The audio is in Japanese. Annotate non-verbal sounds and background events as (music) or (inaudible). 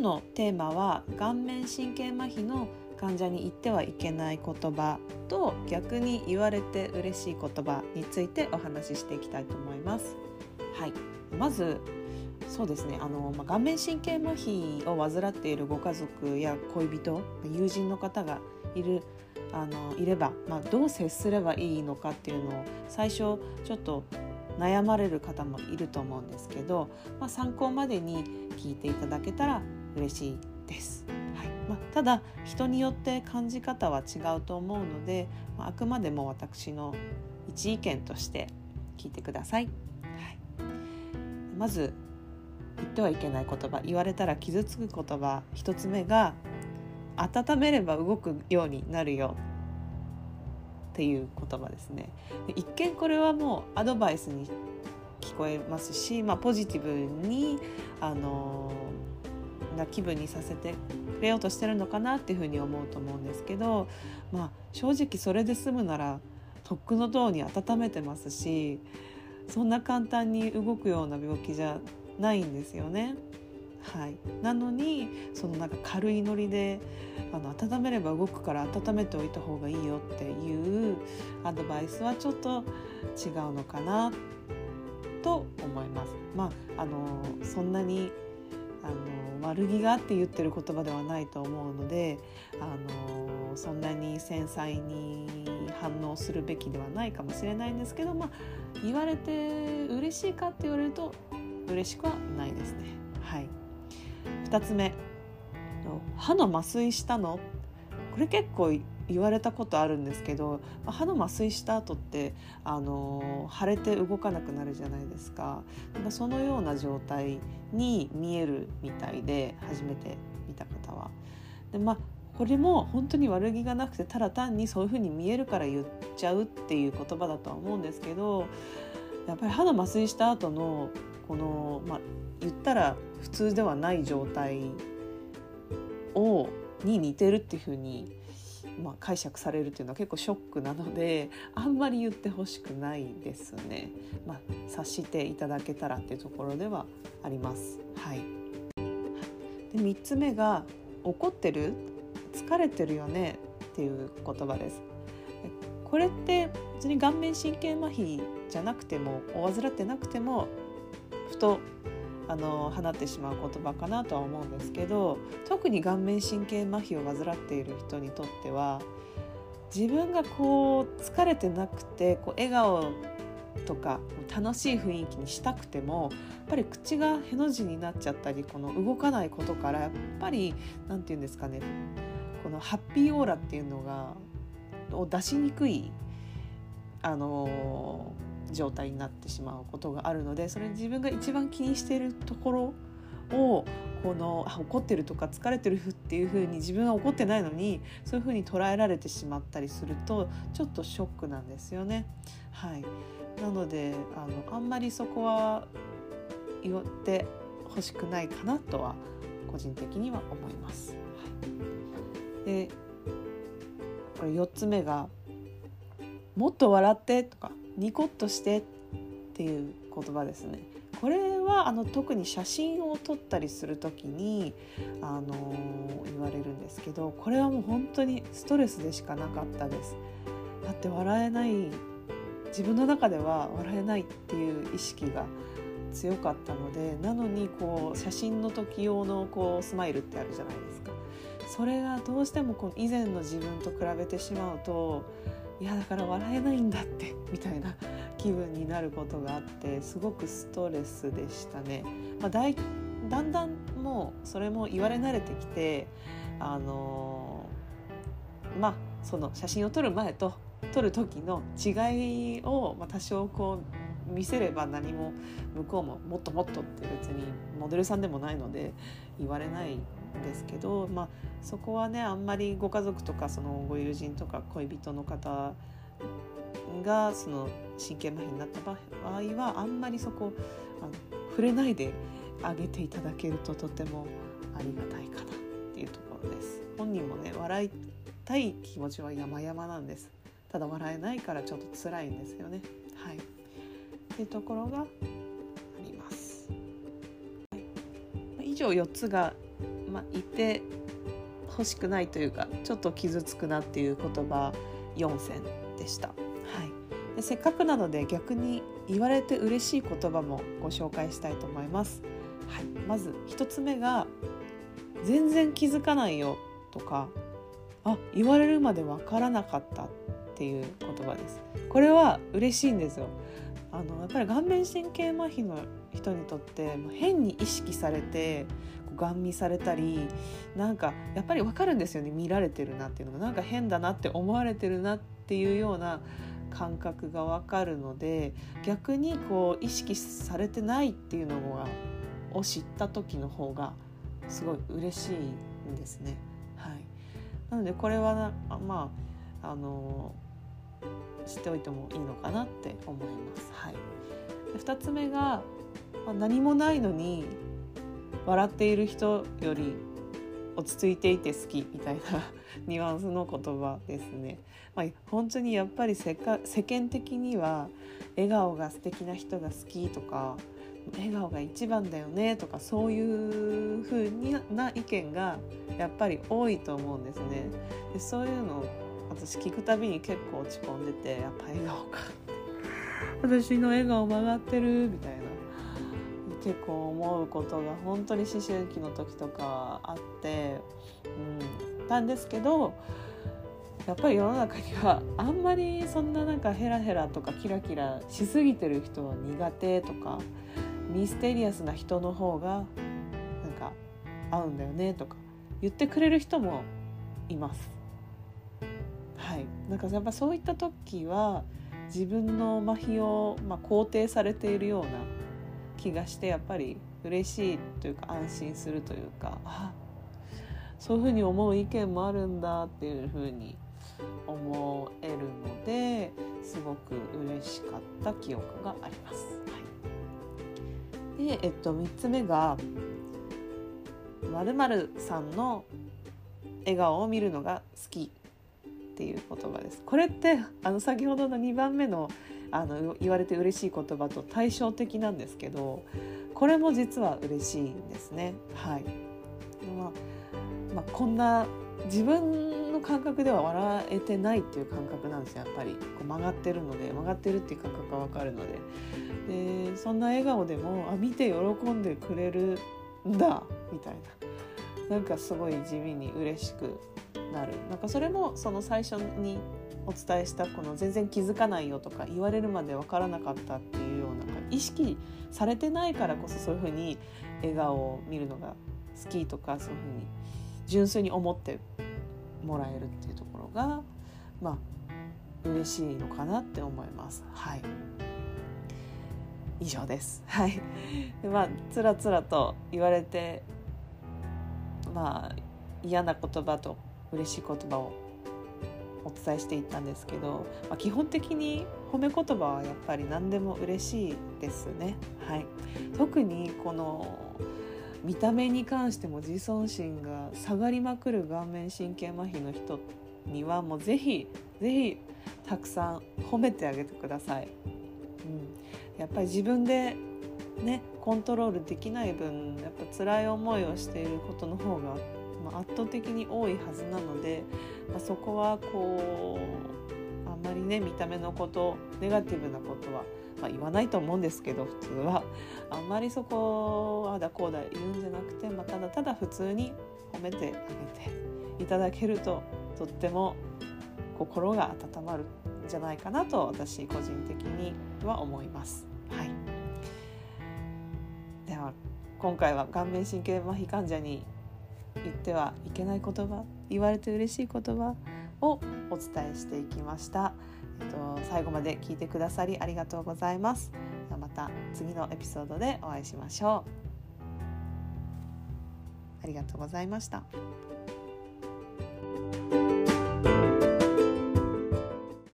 日のテーマは顔面神経麻痺の患者に言ってはいけない言葉と逆に言われて嬉しい言葉についてお話ししていきたいと思います。はい、まずそうですねあの、まあ、顔面神経麻痺を患っているご家族や恋人友人の方がいるあのいれば、まあ、どう接すればいいのかっていうのを最初ちょっと悩まれる方もいると思うんですけど、まあ、参考までに聞いていただけたら嬉しいです。はいまあ、ただ人によって感じ方は違うと思うので、まあ、あくまでも私の一意見として聞いてください。はい、まず言ってはいけない言葉言われたら傷つく言葉一つ目が「温めれば動くようになるよ」っていう言葉ですね一見これはもうアドバイスに聞こえますし、まあ、ポジティブにあのな気分にさせてくれようとしてるのかなっていうふうに思うと思うんですけど、まあ、正直それで済むならとっくの塔に温めてますしそんな簡単に動くような病気じゃないんですよね。はい、なのにそのなんか軽いノリであの温めれば動くから温めておいた方がいいよっていうアドバイスはちょっと違うのかなと思います。まあ、あのそんなにあの悪気があって言ってる言葉ではないと思うのであのそんなに繊細に反応するべきではないかもしれないんですけど、まあ、言われて嬉しいかって言われると嬉しくはないですね。はい、2つ目。歯の麻酔したの？これ結構言われたことあるんですけど歯の麻酔した後ってあの腫れて動かなくなるじゃないですかそのような状態に見えるみたいで初めて見た方は。でまあこれも本当に悪気がなくてただ単にそういうふうに見えるから言っちゃうっていう言葉だとは思うんですけどやっぱり歯の麻酔した後のこの、まあ、言ったら普通ではない状態をに似てるっていうふうに、まあ、解釈されるっていうのは結構ショックなので (laughs) あんまり言ってほしくないですね。まあ、察していただけたらっていうところではあります。はい、で3つ目が「怒ってる？疲れてるよね」っていう言葉です。これって別に顔面神経麻痺じゃなくてもお患ってなくてもふとあの放ってしまう言葉かなとは思うんですけど特に顔面神経麻痺を患っている人にとっては自分がこう疲れてなくてこう笑顔とか楽しい雰囲気にしたくてもやっぱり口がへの字になっちゃったりこの動かないことからやっぱり何て言うんですかねこのハッピーオーラっていうのがを出しにくいあのー状態になってしまうことがあるのでそれ自分が一番気にしているところをこの怒ってるとか疲れてるっていう風に自分は怒ってないのにそういう風に捉えられてしまったりするとちょっとショックなんですよね。はい、なのであのあんまりそこは言ってほしくないかなとは個人的には思います。はい、でこれ4つ目が「もっと笑って」とかニコッとしてっていう言葉ですね。これはあの特に写真を撮ったりする時に、あのー、言われるんですけどこれはもう本当にストレスでしかなかったです。だって笑えない自分の中では笑えないっていう意識が強かったのでなのにこう写真の時用のこうスマイルってあるじゃないですか。それがどうしてもこう以前の自分と比べてしまうといやだから笑えないんだってみたいな気分になることがあってすごくストレスでしたね。まあ、だいだんだんもうそれも言われ慣れてきてあのー、まあその写真を撮る前と撮る時の違いを、ま、多少こう見せれば何も向こうももっともっとって別にモデルさんでもないので言われないですけど、まあ、そこはねあんまりご家族とかそのご友人とか恋人の方がその神経麻痺になった場合はあんまりそこ触れないであげていただけるととてもありがたいかなっていうところです。本人もね笑いたい気持ちは山々なんです。ただ笑えないからちょっと辛いんですよね。っていうところがあります。はい、以上4つがまあ、言ってほしくないというかちょっと傷つくなっていう言葉4選でした。はい、でせっかくなので逆に言われて嬉しい言葉もご紹介したいと思います。はい、まず1つ目が「全然気づかないよ」とか「あ言われるまで分からなかった」っていう言葉です。これは嬉しいんですよ。あのやっぱり顔面神経麻痺の人にとって変に意識されてガン見されたりなんかやっぱり分かるんですよね見られてるなっていうのがなんか変だなって思われてるなっていうような感覚が分かるので逆にこう意識されてないっていうのを知った時の方がすごい嬉しいんですね。はい、なのでこれはまああの知っておいてもいいのかなって思います。はい、2つ目が、まあ、何もないのに笑っている人より落ち着いていて好きみたいなニュアンスの言葉ですね。まあ、本当にやっぱり世間的には笑顔が素敵な人が好きとか笑顔が一番だよねとかそういう風な意見がやっぱり多いと思うんですね。でそういうのを私聞くたびに結構落ち込んでてやっぱ笑顔か。私の笑顔曲がってるみたいな。結構思うことが本当に思春期の時とかあって、うん、たんですけどやっぱり世の中にはあんまりそんななんかヘラヘラとかキラキラしすぎてる人は苦手とかミステリアスな人の方がなんか合うんだよねとか言ってくれる人もいます。なんかやっぱそういった時は自分の麻痺を、まあ、肯定されているような気がしてやっぱり嬉しいというか安心するというかあそういうふうに思う意見もあるんだっていうふうに思えるのですごく嬉しかった記憶があります。はい、で、えっと、3つ目が「まるさんの笑顔を見るのが好き」っていう言葉です。これってあの先ほどの2番目のあの言われて嬉しい言葉と対照的なんですけどこれも実は嬉しいんですね。はいまあまあ、こんな自分の感覚では笑えてないっていう感覚なんですよやっぱりこう曲がってるので曲がってるっていう感覚が分かるのででそんな笑顔でもあ見て喜んでくれるんだみたいななんかすごい地味に嬉しくなるなんかそれもその最初にお伝えしたこの全然気づかないよとか言われるまで分からなかったっていうような意識されてないからこそそういうふうに笑顔を見るのが好きとかそういうふうに純粋に思ってもらえるっていうところがまあ嬉しいのかなって思います。はい以上です。はい。でまあつらつらと言われてまあ嫌な言葉と嬉しい言葉をお伝えしていったんですけど、まあ、基本的に褒め言葉はやっぱり何でも嬉しいですね。はい、特にこの見た目に関しても自尊心が下がりまくる顔面神経麻痺の人にはもうぜひぜひたくさん褒めてあげてください。うん、やっぱり自分でねコントロールできない分やっぱ辛い思いをしていることの方がまあ、圧倒的に多いはずなので、まあ、そこはこうあんまりね見た目のことネガティブなことは、まあ、言わないと思うんですけど普通はあんまりそこあだこうだ言うんじゃなくて、まあ、ただただ普通に褒めてあげていただけるととっても心が温まるんじゃないかなと私個人的には思います。はい、では今回は顔面神経麻痺患者に言ってはいけない言葉言われて嬉しい言葉をお伝えしていきました、えっと、最後まで聞いてくださりありがとうございます。また次のエピソードでお会いしましょう。ありがとうございました。